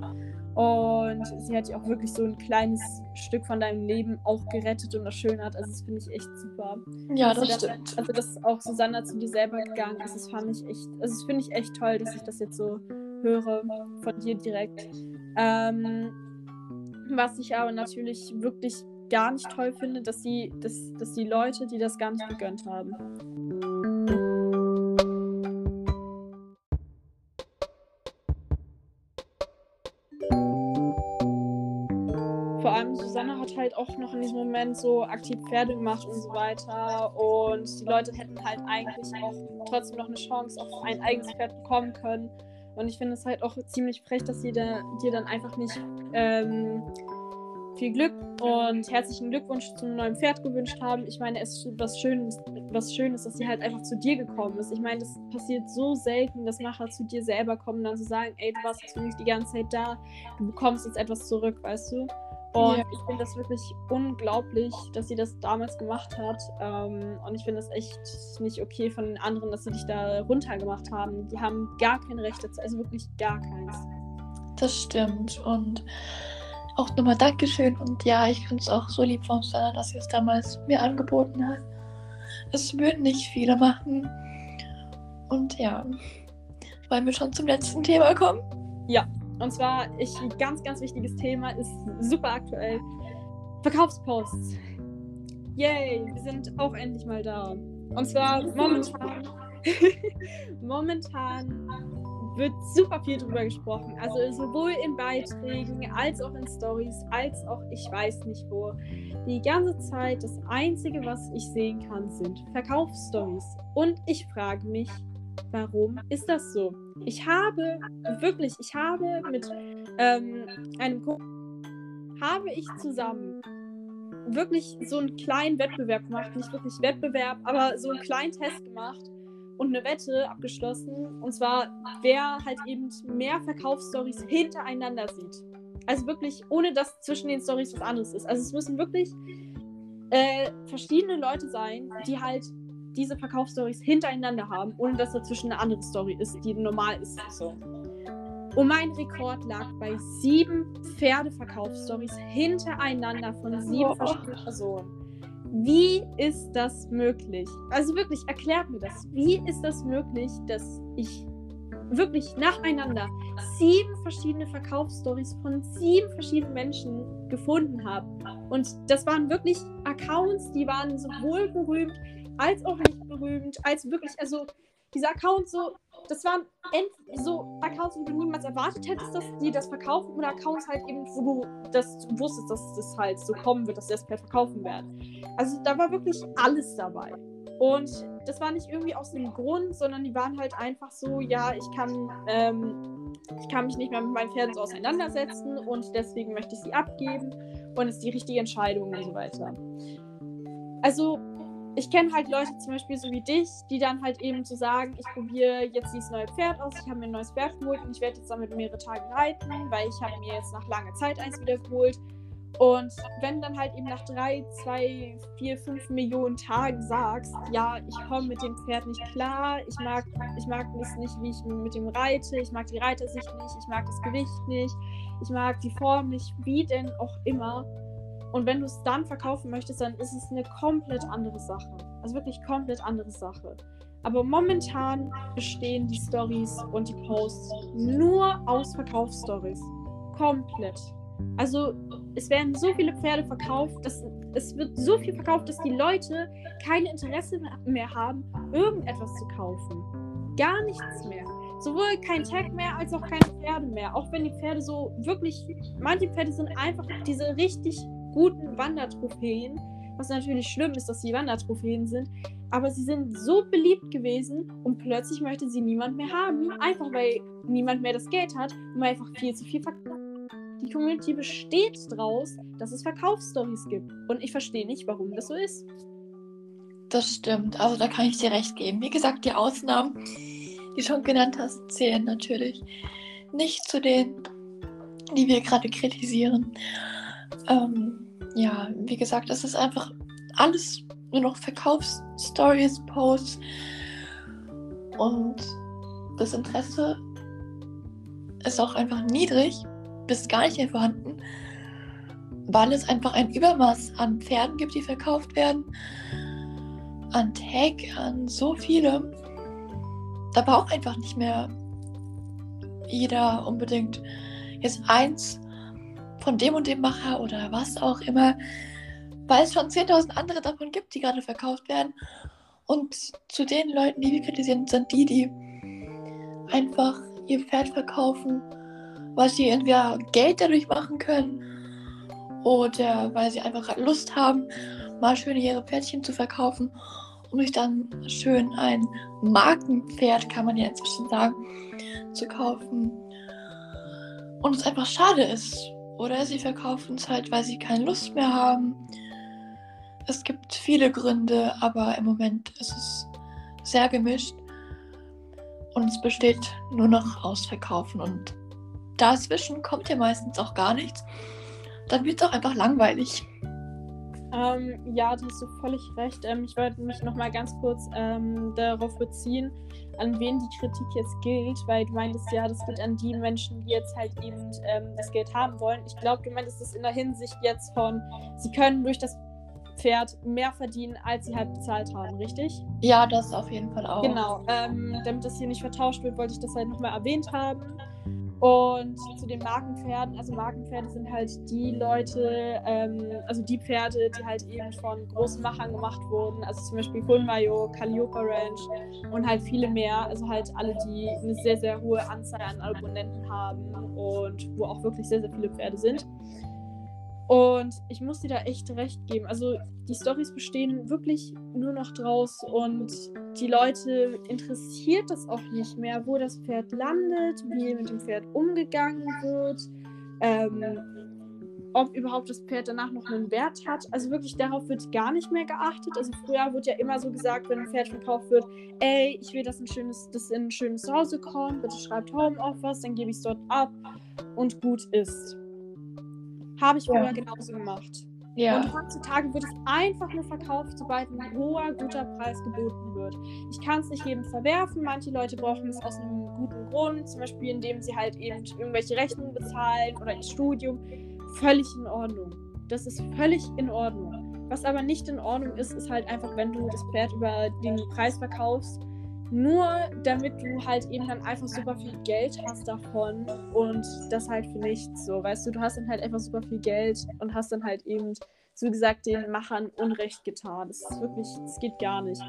Und sie hat ja auch wirklich so ein kleines Stück von deinem Leben auch gerettet und erschönert. Also das finde ich echt super. Ja, das, das stimmt. Also dass auch Susanna zu dir selber gegangen ist, das fand ich echt, also das finde ich echt toll, dass ich das jetzt so höre von dir direkt. Ähm, was ich aber natürlich wirklich gar nicht toll finde, dass die, dass, dass die Leute, die das gar nicht gegönnt haben. Halt auch noch in diesem Moment so aktiv Pferde gemacht und so weiter. Und die Leute hätten halt eigentlich auch trotzdem noch eine Chance auf ein eigenes Pferd bekommen können. Und ich finde es halt auch ziemlich frech, dass sie da, dir dann einfach nicht ähm, viel Glück und herzlichen Glückwunsch zum neuen Pferd gewünscht haben. Ich meine, es ist was Schönes, was Schönes, dass sie halt einfach zu dir gekommen ist. Ich meine, das passiert so selten, dass nachher zu dir selber kommen und dann zu so sagen, ey, du warst jetzt für mich die ganze Zeit da, du bekommst jetzt etwas zurück, weißt du? Und ja. ich finde das wirklich unglaublich, dass sie das damals gemacht hat. Ähm, und ich finde das echt nicht okay von den anderen, dass sie dich da runtergemacht haben. Die haben gar kein Recht dazu, also wirklich gar keins. Das stimmt. Und auch nochmal Dankeschön. Und ja, ich finde es auch so lieb von Sana, dass sie es damals mir angeboten hat. Es würden nicht viele machen. Und ja, wollen wir schon zum letzten Thema kommen? Ja, und zwar, ich, ein ganz, ganz wichtiges Thema, ist super aktuell. Verkaufsposts. Yay, wir sind auch endlich mal da. Und zwar momentan, momentan wird super viel drüber gesprochen. Also sowohl in Beiträgen als auch in Stories, als auch ich weiß nicht wo. Die ganze Zeit das Einzige, was ich sehen kann, sind Verkaufsstories. Und ich frage mich, warum ist das so? Ich habe wirklich, ich habe mit ähm, einem Kumpel, habe ich zusammen wirklich so einen kleinen Wettbewerb gemacht. Nicht wirklich Wettbewerb, aber so einen kleinen Test gemacht und eine Wette abgeschlossen. Und zwar, wer halt eben mehr Verkaufsstories hintereinander sieht. Also wirklich, ohne dass zwischen den Stories was anderes ist. Also es müssen wirklich äh, verschiedene Leute sein, die halt diese Verkaufsstories hintereinander haben, ohne dass dazwischen eine andere Story ist, die normal ist. So. Und mein Rekord lag bei sieben Pferdeverkaufsstories hintereinander von sieben oh. verschiedenen Personen. Wie ist das möglich? Also wirklich, erklärt mir das. Wie ist das möglich, dass ich wirklich nacheinander sieben verschiedene Verkaufsstories von sieben verschiedenen Menschen gefunden habe? Und das waren wirklich Accounts, die waren sowohl berühmt als auch nicht berühmt, als wirklich, also diese Accounts so, das waren so Accounts, wo du niemals erwartet hättest, dass die das verkaufen oder Accounts halt eben, wo du das wusstest, dass das halt so kommen wird, dass sie das per verkaufen werden. Also da war wirklich alles dabei. Und das war nicht irgendwie aus dem Grund, sondern die waren halt einfach so, ja, ich kann, ähm, ich kann mich nicht mehr mit meinen Pferden so auseinandersetzen und deswegen möchte ich sie abgeben und es ist die richtige Entscheidung und so weiter. Also ich kenne halt Leute zum Beispiel so wie dich, die dann halt eben so sagen, ich probiere jetzt dieses neue Pferd aus, ich habe mir ein neues Pferd geholt und ich werde jetzt damit mehrere Tage reiten, weil ich habe mir jetzt nach langer Zeit eins wieder geholt. Und wenn dann halt eben nach drei, zwei, vier, fünf Millionen Tagen sagst, ja, ich komme mit dem Pferd nicht klar, ich mag, ich mag es nicht, wie ich mit dem reite, ich mag die Reitersicht nicht, ich mag das Gewicht nicht, ich mag die Form nicht, wie denn auch immer, und wenn du es dann verkaufen möchtest, dann ist es eine komplett andere Sache. Also wirklich komplett andere Sache. Aber momentan bestehen die Stories und die Posts nur aus Verkaufsstories. Komplett. Also es werden so viele Pferde verkauft, dass es wird so viel verkauft, dass die Leute kein Interesse mehr haben, irgendetwas zu kaufen. Gar nichts mehr. sowohl kein Tag mehr als auch keine Pferde mehr. Auch wenn die Pferde so wirklich, manche Pferde sind einfach diese richtig guten Wandertrophäen. Was natürlich schlimm ist, dass sie Wandertrophäen sind. Aber sie sind so beliebt gewesen und plötzlich möchte sie niemand mehr haben. Einfach weil niemand mehr das Geld hat und einfach viel zu viel verkauft. Die Community besteht daraus, dass es Verkaufsstories gibt. Und ich verstehe nicht, warum das so ist. Das stimmt. Also da kann ich dir recht geben. Wie gesagt, die Ausnahmen, die du schon genannt hast, zählen natürlich nicht zu denen, die wir gerade kritisieren. Ähm, ja, wie gesagt, es ist einfach alles nur noch Verkaufsstories, Posts und das Interesse ist auch einfach niedrig, bis gar nicht mehr vorhanden, weil es einfach ein Übermaß an Pferden gibt, die verkauft werden, an Tag, an so viele. Da braucht einfach nicht mehr jeder unbedingt jetzt eins von dem und dem Macher oder was auch immer, weil es schon 10.000 andere davon gibt, die gerade verkauft werden. Und zu den Leuten, die wir kritisieren, sind die, die einfach ihr Pferd verkaufen, weil sie entweder Geld dadurch machen können oder weil sie einfach Lust haben, mal schön ihre Pferdchen zu verkaufen, um sich dann schön ein Markenpferd, kann man ja inzwischen sagen, zu kaufen. Und es einfach schade ist, oder sie verkaufen es halt, weil sie keine Lust mehr haben. Es gibt viele Gründe, aber im Moment ist es sehr gemischt. Und es besteht nur noch aus Verkaufen. Und dazwischen kommt ja meistens auch gar nichts. Dann wird es auch einfach langweilig. Ähm, ja, da hast du völlig recht. Ähm, ich wollte mich nochmal ganz kurz ähm, darauf beziehen, an wen die Kritik jetzt gilt, weil du meintest ja, das geht an die Menschen, die jetzt halt eben ähm, das Geld haben wollen. Ich glaube, du meintest das in der Hinsicht jetzt von, sie können durch das Pferd mehr verdienen, als sie halt bezahlt haben, richtig? Ja, das auf jeden Fall auch. Genau. Ähm, damit das hier nicht vertauscht wird, wollte ich das halt nochmal erwähnt haben. Und zu den Markenpferden, also Markenpferde sind halt die Leute, ähm, also die Pferde, die halt eben von großen Machern gemacht wurden, also zum Beispiel Funmayo, Calliope Ranch und halt viele mehr, also halt alle, die eine sehr, sehr hohe Anzahl an Abonnenten haben und wo auch wirklich sehr, sehr viele Pferde sind. Und ich muss dir da echt recht geben. Also die Stories bestehen wirklich nur noch draus und die Leute interessiert das auch nicht mehr, wo das Pferd landet, wie mit dem Pferd umgegangen wird, ähm, ob überhaupt das Pferd danach noch einen Wert hat. Also wirklich darauf wird gar nicht mehr geachtet. Also früher wurde ja immer so gesagt, wenn ein Pferd verkauft wird, ey, ich will, dass ein schönes, dass in ein schönes Zuhause kommt, bitte schreibt Homeoffice, dann gebe ich es dort ab und gut ist. Habe ich früher ja. genauso gemacht. Ja. Und heutzutage wird es einfach nur verkauft, sobald ein hoher, guter Preis geboten wird. Ich kann es nicht jedem verwerfen. Manche Leute brauchen es aus einem guten Grund, zum Beispiel indem sie halt eben irgendwelche Rechnungen bezahlen oder ihr Studium. Völlig in Ordnung. Das ist völlig in Ordnung. Was aber nicht in Ordnung ist, ist halt einfach, wenn du das Pferd über den Preis verkaufst nur damit du halt eben dann einfach super viel Geld hast davon und das halt für nichts so. Weißt du, du hast dann halt einfach super viel Geld und hast dann halt eben, so gesagt, den Machern Unrecht getan. Das ist wirklich, das geht gar nicht.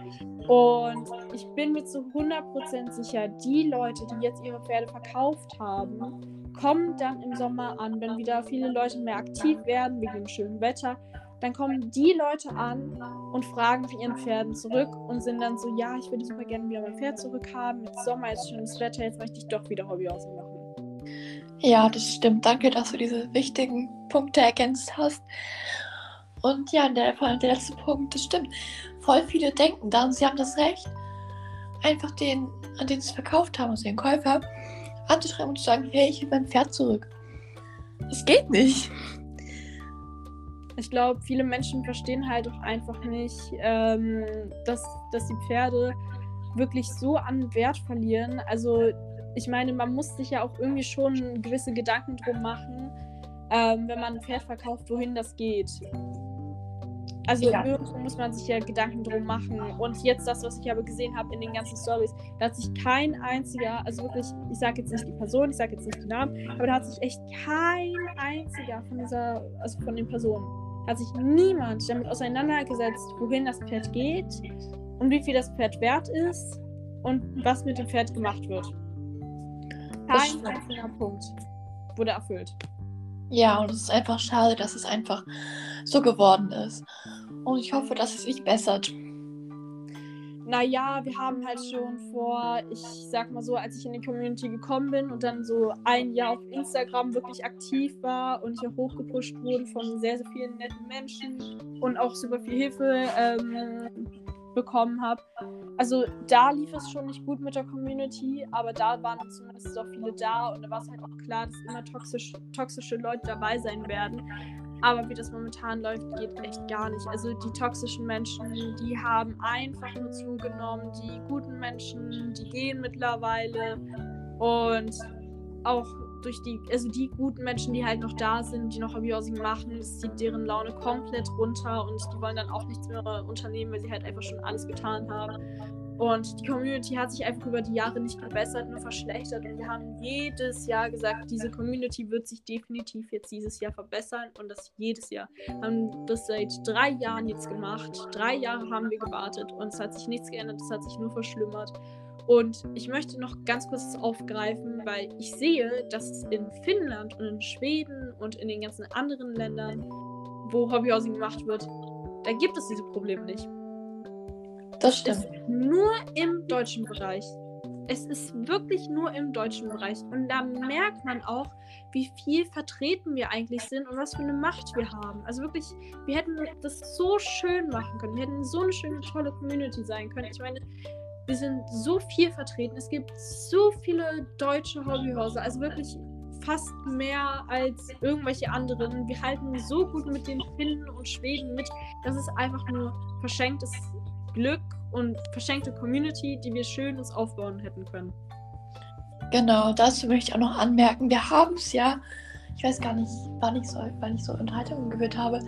Und ich bin mir zu 100% sicher, die Leute, die jetzt ihre Pferde verkauft haben, kommen dann im Sommer an, wenn wieder viele Leute mehr aktiv werden wegen dem schönen Wetter dann kommen die Leute an und fragen für ihren Pferden zurück und sind dann so, ja, ich würde super gerne wieder mein Pferd zurückhaben. Mit Sommer ist schönes Wetter, jetzt möchte ich doch wieder Hobby machen. Ja, das stimmt. Danke, dass du diese wichtigen Punkte ergänzt hast. Und ja, der, der letzte Punkt, das stimmt. Voll viele denken da und sie haben das Recht, einfach den, an den sie verkauft haben, also den Käufer, anzuschreiben und zu sagen, hey, ich will mein Pferd zurück. Das geht nicht. Ich glaube, viele Menschen verstehen halt auch einfach nicht, ähm, dass, dass die Pferde wirklich so an Wert verlieren. Also ich meine, man muss sich ja auch irgendwie schon gewisse Gedanken drum machen, ähm, wenn man ein Pferd verkauft, wohin das geht. Also ja. irgendwo muss man sich ja Gedanken drum machen. Und jetzt das, was ich aber gesehen habe in den ganzen Stories, da hat sich kein einziger, also wirklich, ich sage jetzt nicht die Person, ich sage jetzt nicht die Namen, aber da hat sich echt kein einziger von dieser, also von den Personen hat sich niemand damit auseinandergesetzt, wohin das Pferd geht und wie viel das Pferd wert ist und was mit dem Pferd gemacht wird. Kein einziger Punkt wurde erfüllt. Ja, und es ist einfach schade, dass es einfach so geworden ist. Und ich hoffe, dass es sich bessert. Naja, wir haben halt schon vor, ich sag mal so, als ich in die Community gekommen bin und dann so ein Jahr auf Instagram wirklich aktiv war und ich auch hochgepusht wurde von sehr, sehr vielen netten Menschen und auch super viel Hilfe ähm, bekommen habe. Also da lief es schon nicht gut mit der Community, aber da waren zumindest auch viele da und da war es halt auch klar, dass immer toxisch, toxische Leute dabei sein werden. Aber wie das momentan läuft, geht echt gar nicht. Also die toxischen Menschen, die haben einfach nur zugenommen. Die guten Menschen, die gehen mittlerweile. Und auch durch die, also die guten Menschen, die halt noch da sind, die noch Hobbyhousing machen, es zieht deren Laune komplett runter und die wollen dann auch nichts mehr unternehmen, weil sie halt einfach schon alles getan haben. Und die Community hat sich einfach über die Jahre nicht verbessert, nur verschlechtert. Und wir haben jedes Jahr gesagt, diese Community wird sich definitiv jetzt dieses Jahr verbessern. Und das jedes Jahr. Wir haben das seit drei Jahren jetzt gemacht. Drei Jahre haben wir gewartet und es hat sich nichts geändert, es hat sich nur verschlimmert. Und ich möchte noch ganz kurz aufgreifen, weil ich sehe, dass es in Finnland und in Schweden und in den ganzen anderen Ländern, wo Hobbyhousing gemacht wird, da gibt es diese Probleme nicht. Das stimmt. nur im deutschen Bereich. Es ist wirklich nur im deutschen Bereich. Und da merkt man auch, wie viel vertreten wir eigentlich sind und was für eine Macht wir haben. Also wirklich, wir hätten das so schön machen können. Wir hätten so eine schöne, tolle Community sein können. Ich meine, wir sind so viel vertreten. Es gibt so viele deutsche Hobbyhäuser. Also wirklich fast mehr als irgendwelche anderen. Wir halten so gut mit den Finnen und Schweden mit. Das ist einfach nur verschenktes Glück und verschenkte Community, die wir schön uns aufbauen hätten können. Genau, dazu möchte ich auch noch anmerken, wir haben es ja, ich weiß gar nicht, wann ich so, wann ich so Unterhaltungen gehört habe,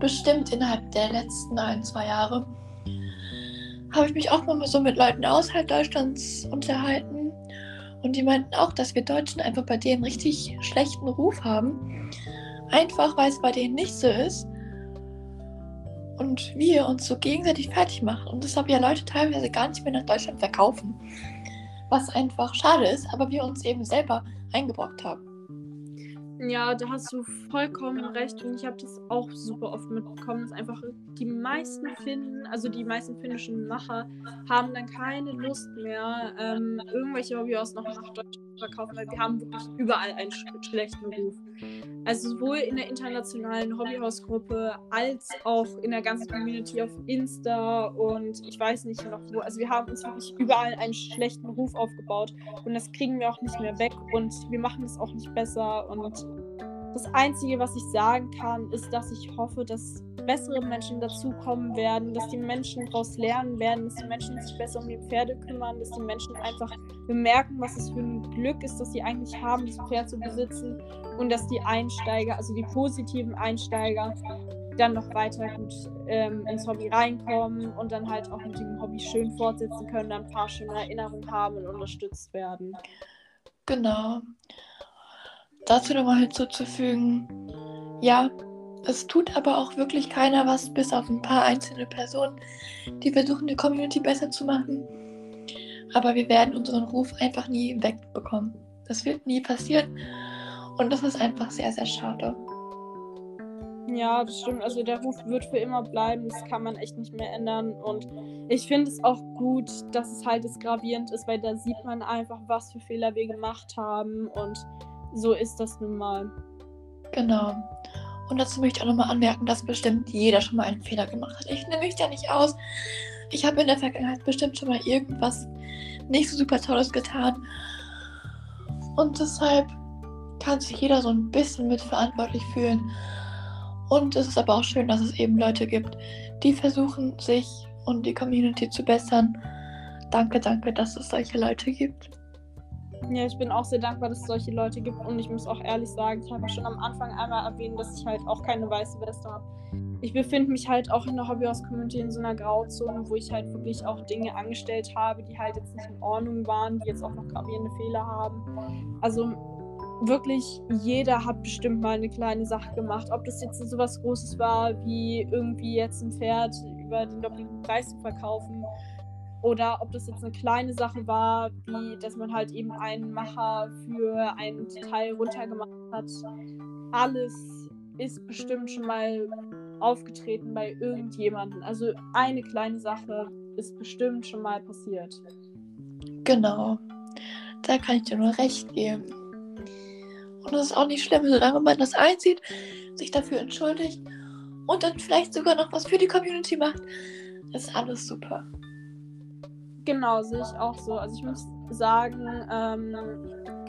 bestimmt innerhalb der letzten ein, zwei Jahre habe ich mich auch mal so mit Leuten außerhalb Deutschlands unterhalten. Und die meinten auch, dass wir Deutschen einfach bei denen richtig schlechten Ruf haben. Einfach weil es bei denen nicht so ist. Und wir uns so gegenseitig fertig machen. Und deshalb ja Leute teilweise gar nicht mehr nach Deutschland verkaufen. Was einfach schade ist, aber wir uns eben selber eingebrockt haben. Ja, da hast du vollkommen recht und ich habe das auch super oft mitbekommen, dass einfach die meisten Finnen, also die meisten finnischen Macher, haben dann keine Lust mehr, ähm, irgendwelche Hobbys noch nach Deutschland verkaufen, weil wir haben wirklich überall einen sch schlechten Ruf. Also sowohl in der internationalen Hobbyhausgruppe als auch in der ganzen Community auf Insta und ich weiß nicht noch wo. Also wir haben uns wirklich überall einen schlechten Ruf aufgebaut und das kriegen wir auch nicht mehr weg und wir machen es auch nicht besser und das Einzige, was ich sagen kann, ist, dass ich hoffe, dass bessere Menschen dazukommen werden, dass die Menschen daraus lernen werden, dass die Menschen sich besser um die Pferde kümmern, dass die Menschen einfach bemerken, was es für ein Glück ist, dass sie eigentlich haben, das Pferd zu besitzen und dass die Einsteiger, also die positiven Einsteiger, dann noch weiter gut ähm, ins Hobby reinkommen und dann halt auch mit dem Hobby schön fortsetzen können, dann ein paar schöne Erinnerungen haben und unterstützt werden. Genau dazu nochmal hinzuzufügen, ja, es tut aber auch wirklich keiner was, bis auf ein paar einzelne Personen, die versuchen, die Community besser zu machen. Aber wir werden unseren Ruf einfach nie wegbekommen. Das wird nie passieren. Und das ist einfach sehr, sehr schade. Ja, das stimmt. Also der Ruf wird für immer bleiben. Das kann man echt nicht mehr ändern. Und ich finde es auch gut, dass es halt das gravierend ist, weil da sieht man einfach, was für Fehler wir gemacht haben. Und so ist das nun mal. Genau. Und dazu möchte ich auch nochmal anmerken, dass bestimmt jeder schon mal einen Fehler gemacht hat. Ich nehme mich da nicht aus. Ich habe in der Vergangenheit bestimmt schon mal irgendwas nicht so super Tolles getan. Und deshalb kann sich jeder so ein bisschen mitverantwortlich fühlen. Und es ist aber auch schön, dass es eben Leute gibt, die versuchen, sich und die Community zu bessern. Danke, danke, dass es solche Leute gibt. Ja, ich bin auch sehr dankbar, dass es solche Leute gibt und ich muss auch ehrlich sagen, ich habe schon am Anfang einmal erwähnt, dass ich halt auch keine weiße Weste habe. Ich befinde mich halt auch in der Hobbyhaus-Community in so einer Grauzone, wo ich halt wirklich auch Dinge angestellt habe, die halt jetzt nicht in Ordnung waren, die jetzt auch noch gravierende Fehler haben. Also wirklich jeder hat bestimmt mal eine kleine Sache gemacht. Ob das jetzt so was Großes war, wie irgendwie jetzt ein Pferd über den doppelten Preis zu verkaufen Oder ob das jetzt eine kleine Sache war, wie dass man halt eben einen Macher für ein Detail runtergemacht hat. Alles ist bestimmt schon mal aufgetreten bei irgendjemandem. Also eine kleine Sache ist bestimmt schon mal passiert. Genau. Da kann ich dir nur recht geben. Und das ist auch nicht schlimm, solange man das einsieht, sich dafür entschuldigt und dann vielleicht sogar noch was für die Community macht, ist alles super. Genau, sehe ich auch so. Also ich muss sagen, ähm,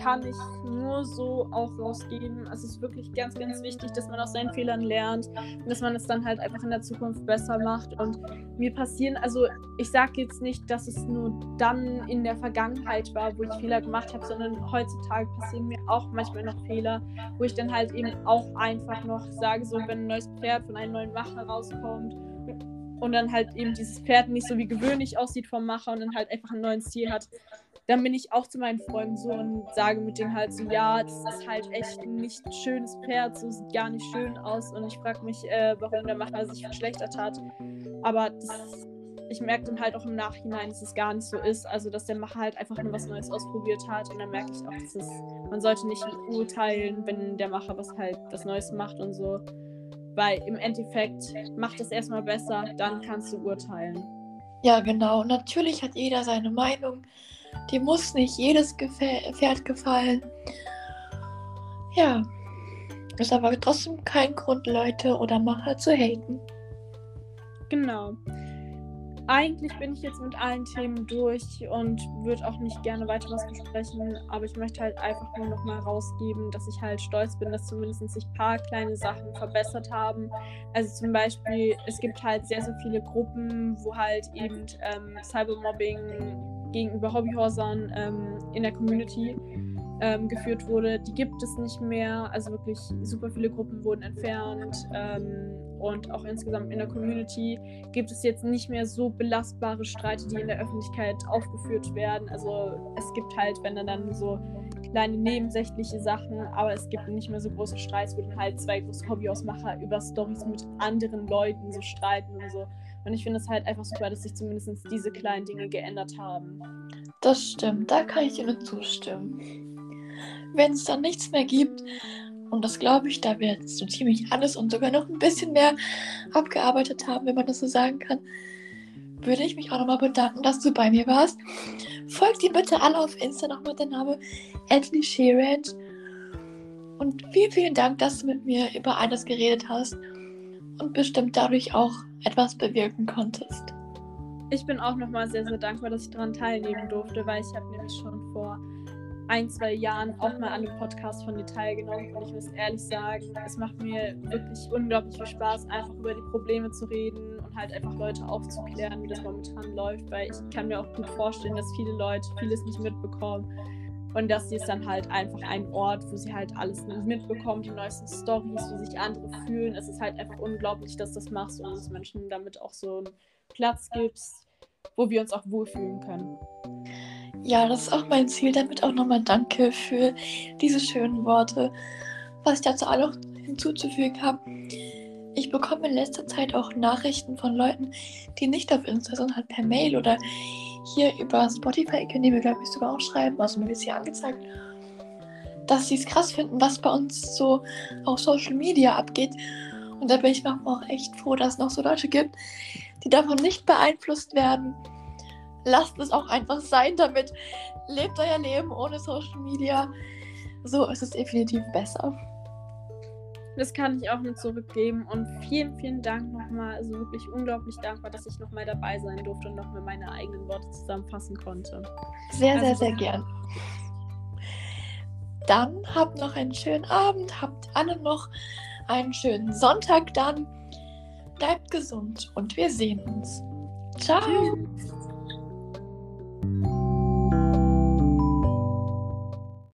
kann ich nur so auch rausgeben. Also es ist wirklich ganz, ganz wichtig, dass man aus seinen Fehlern lernt und dass man es dann halt einfach in der Zukunft besser macht. Und mir passieren, also ich sage jetzt nicht, dass es nur dann in der Vergangenheit war, wo ich Fehler gemacht habe, sondern heutzutage passieren mir auch manchmal noch Fehler, wo ich dann halt eben auch einfach noch sage, so wenn ein neues Pferd von einem neuen Macher rauskommt und dann halt eben dieses Pferd nicht so wie gewöhnlich aussieht vom Macher und dann halt einfach einen neuen Stil hat, dann bin ich auch zu meinen Freunden so und sage mit denen halt so, ja, das ist halt echt ein nicht schönes Pferd, so sieht gar nicht schön aus und ich frage mich, äh, warum der Macher sich verschlechtert hat. Aber das, ich merke dann halt auch im Nachhinein, dass es gar nicht so ist, also dass der Macher halt einfach nur was Neues ausprobiert hat und dann merke ich auch, dass es, man sollte nicht urteilen, wenn der Macher was halt was Neues macht und so. Weil im Endeffekt macht es erstmal besser, dann kannst du urteilen. Ja, genau. Natürlich hat jeder seine Meinung. Die muss nicht jedes Pferd gefallen. Ja. Ist aber trotzdem kein Grund, Leute oder Macher zu haten. Genau eigentlich bin ich jetzt mit allen Themen durch und würde auch nicht gerne weiter was besprechen, aber ich möchte halt einfach nur noch mal rausgeben, dass ich halt stolz bin, dass zumindest sich ein paar kleine Sachen verbessert haben. Also zum Beispiel, es gibt halt sehr, sehr viele Gruppen, wo halt eben ähm, Cybermobbing gegenüber Hobbyhorsern ähm, in der Community ähm, geführt wurde. Die gibt es nicht mehr. Also wirklich super viele Gruppen wurden entfernt. Ähm, und auch insgesamt in der Community gibt es jetzt nicht mehr so belastbare Streite, die in der Öffentlichkeit aufgeführt werden. Also es gibt halt, wenn dann, dann so kleine nebensächliche Sachen, aber es gibt nicht mehr so große Streits, wo dann halt zwei große Hobbyausmacher über Stories mit anderen Leuten so streiten und so. Und ich finde es halt einfach super, dass sich zumindest diese kleinen Dinge geändert haben. Das stimmt, da kann ich dir nur zustimmen. Wenn es dann nichts mehr gibt, und das glaube ich, da wir jetzt so ziemlich alles und sogar noch ein bisschen mehr abgearbeitet haben, wenn man das so sagen kann, würde ich mich auch nochmal bedanken, dass du bei mir warst. Folgt dir bitte alle auf Insta noch mit dem Namen Anthony Sheeran. Und vielen, vielen Dank, dass du mit mir über alles geredet hast und bestimmt dadurch auch etwas bewirken konntest. Ich bin auch nochmal sehr, sehr dankbar, dass ich daran teilnehmen durfte, weil ich habe nämlich schon vor ein, zwei Jahren auch mal an einem Podcast von dir teilgenommen und ich muss ehrlich sagen, es macht mir wirklich unglaublich viel Spaß, einfach über die Probleme zu reden und halt einfach Leute aufzuklären, wie das momentan läuft, weil ich kann mir auch gut vorstellen, dass viele Leute vieles nicht mitbekommen und das hier ist dann halt einfach ein Ort, wo sie halt alles mitbekommen, die neuesten Stories, wie sich andere fühlen. Es ist halt einfach unglaublich, dass das machst und uns Menschen damit auch so einen Platz gibst, wo wir uns auch wohlfühlen können. Ja, das ist auch mein Ziel. Damit auch nochmal danke für diese schönen Worte. Was ich dazu auch noch hinzuzufügen habe, ich bekomme in letzter Zeit auch Nachrichten von Leuten, die nicht auf Insta sind, halt per Mail oder hier über Spotify können die mir, glaube ich, sogar auch schreiben. Also mir wird es hier angezeigt, dass sie es krass finden, was bei uns so auf Social Media abgeht. Und da bin ich manchmal auch echt froh, dass es noch so Leute gibt, die davon nicht beeinflusst werden lasst es auch einfach sein damit. Lebt euer Leben ohne Social Media. So ist es definitiv besser. Das kann ich auch nur zurückgeben und vielen, vielen Dank nochmal. Also wirklich unglaublich dankbar, dass ich nochmal dabei sein durfte und nochmal meine eigenen Worte zusammenfassen konnte. Sehr, also, sehr, sehr gern. Dann habt noch einen schönen Abend, habt alle noch einen schönen Sonntag dann. Bleibt gesund und wir sehen uns. Ciao. Tschüss.